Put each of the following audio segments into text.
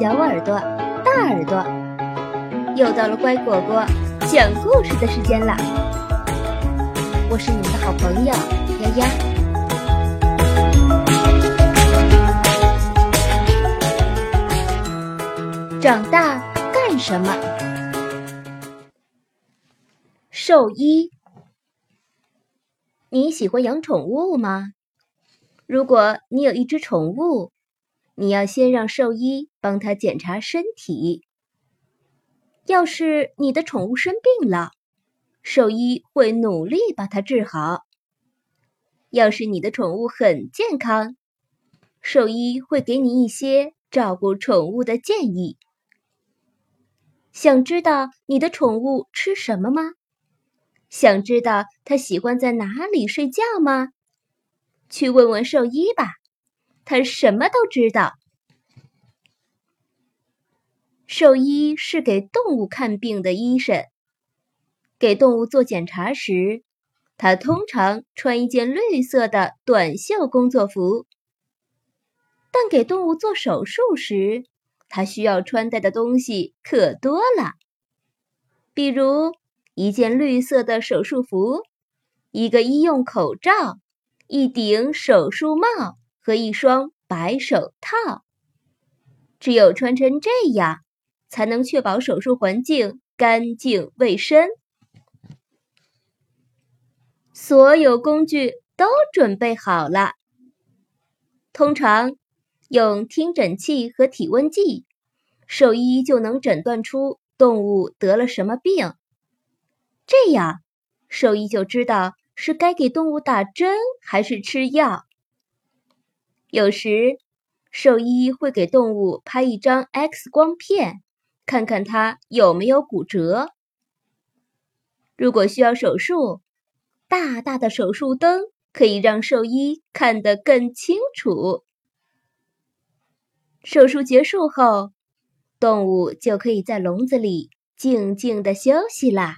小耳朵、大耳朵，又到了乖果果讲故事的时间了！我是你们的好朋友丫丫。长大干什么？兽医。你喜欢养宠物吗？如果你有一只宠物，你要先让兽医帮他检查身体。要是你的宠物生病了，兽医会努力把它治好。要是你的宠物很健康，兽医会给你一些照顾宠物的建议。想知道你的宠物吃什么吗？想知道它喜欢在哪里睡觉吗？去问问兽医吧，他什么都知道。兽医是给动物看病的医生，给动物做检查时，他通常穿一件绿色的短袖工作服；但给动物做手术时，他需要穿戴的东西可多了，比如一件绿色的手术服，一个医用口罩。一顶手术帽和一双白手套，只有穿成这样，才能确保手术环境干净卫生。所有工具都准备好了，通常用听诊器和体温计，兽医就能诊断出动物得了什么病。这样，兽医就知道。是该给动物打针还是吃药？有时，兽医会给动物拍一张 X 光片，看看它有没有骨折。如果需要手术，大大的手术灯可以让兽医看得更清楚。手术结束后，动物就可以在笼子里静静的休息啦。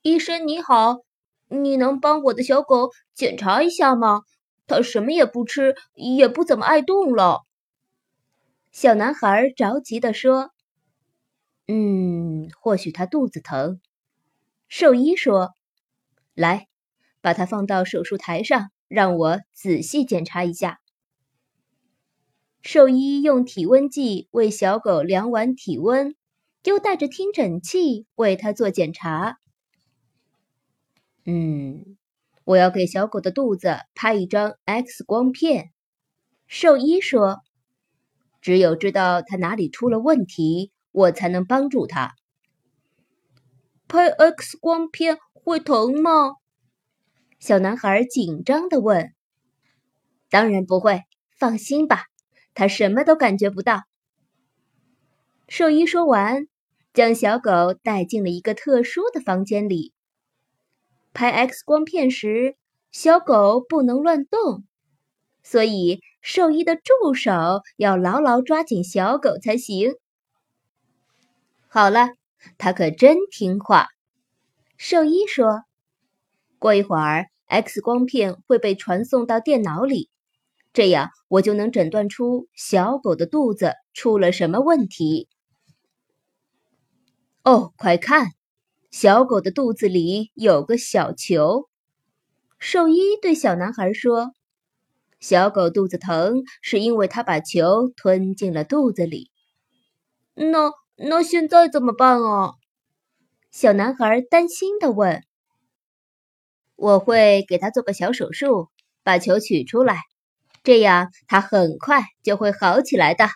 医生你好，你能帮我的小狗检查一下吗？他什么也不吃，也不怎么爱动了。小男孩着急地说：“嗯，或许他肚子疼。”兽医说：“来，把它放到手术台上，让我仔细检查一下。”兽医用体温计为小狗量完体温，又带着听诊器为它做检查。嗯，我要给小狗的肚子拍一张 X 光片。兽医说：“只有知道它哪里出了问题，我才能帮助它。”拍 X 光片会疼吗？小男孩紧张的问。“当然不会，放心吧，他什么都感觉不到。”兽医说完，将小狗带进了一个特殊的房间里。拍 X 光片时，小狗不能乱动，所以兽医的助手要牢牢抓紧小狗才行。好了，它可真听话。兽医说：“过一会儿，X 光片会被传送到电脑里，这样我就能诊断出小狗的肚子出了什么问题。”哦，快看！小狗的肚子里有个小球，兽医对小男孩说：“小狗肚子疼，是因为它把球吞进了肚子里。”那那现在怎么办啊？小男孩担心的问。“我会给他做个小手术，把球取出来，这样他很快就会好起来的。”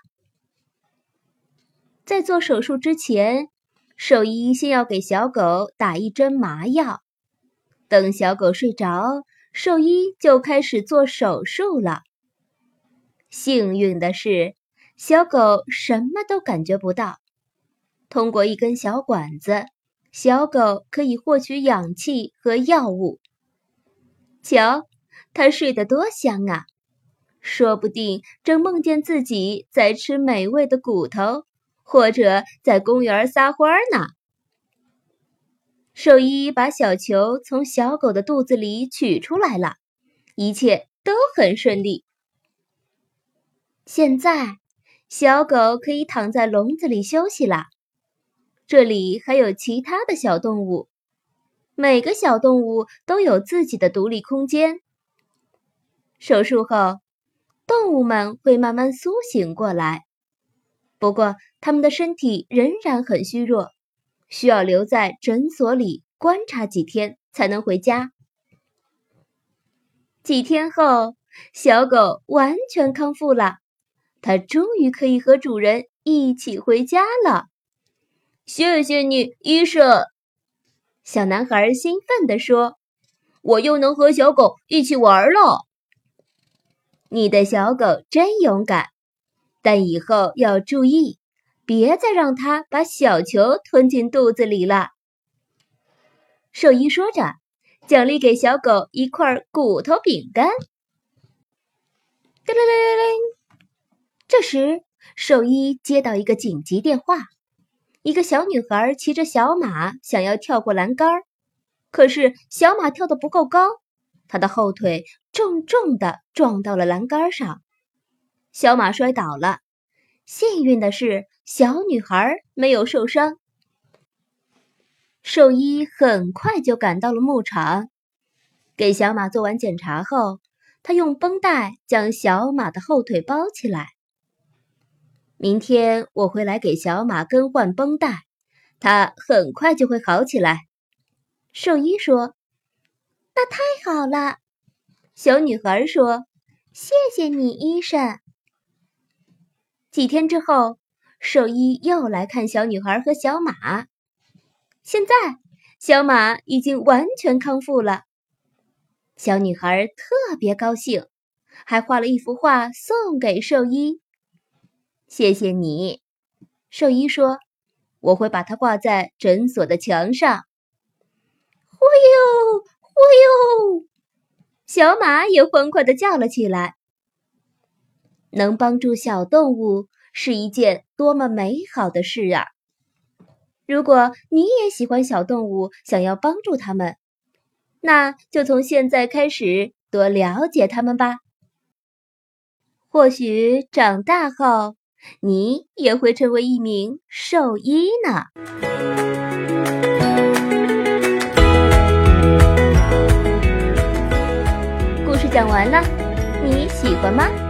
在做手术之前。兽医先要给小狗打一针麻药，等小狗睡着，兽医就开始做手术了。幸运的是，小狗什么都感觉不到。通过一根小管子，小狗可以获取氧气和药物。瞧，它睡得多香啊！说不定正梦见自己在吃美味的骨头。或者在公园撒欢呢。兽医把小球从小狗的肚子里取出来了，一切都很顺利。现在，小狗可以躺在笼子里休息了。这里还有其他的小动物，每个小动物都有自己的独立空间。手术后，动物们会慢慢苏醒过来，不过它们的身体仍然很虚弱，需要留在诊所里观察几天才能回家。几天后，小狗完全康复了，它终于可以和主人一起回家了。谢谢你，医生。小男孩兴奋地说：“我又能和小狗一起玩了。”你的小狗真勇敢，但以后要注意，别再让它把小球吞进肚子里了。兽医说着。奖励给小狗一块骨头饼干。叮铃铃铃铃！这时，兽医接到一个紧急电话：一个小女孩骑着小马想要跳过栏杆，可是小马跳得不够高，她的后腿重重的撞到了栏杆上，小马摔倒了。幸运的是，小女孩没有受伤。兽医很快就赶到了牧场，给小马做完检查后，他用绷带将小马的后腿包起来。明天我会来给小马更换绷带，它很快就会好起来。兽医说：“那太好了。”小女孩说：“谢谢你，医生。”几天之后，兽医又来看小女孩和小马。现在，小马已经完全康复了。小女孩特别高兴，还画了一幅画送给兽医。谢谢你，兽医说：“我会把它挂在诊所的墙上。”忽悠忽悠，小马也欢快的叫了起来。能帮助小动物是一件多么美好的事啊！如果你也喜欢小动物，想要帮助它们，那就从现在开始多了解它们吧。或许长大后，你也会成为一名兽医呢。故事讲完了，你喜欢吗？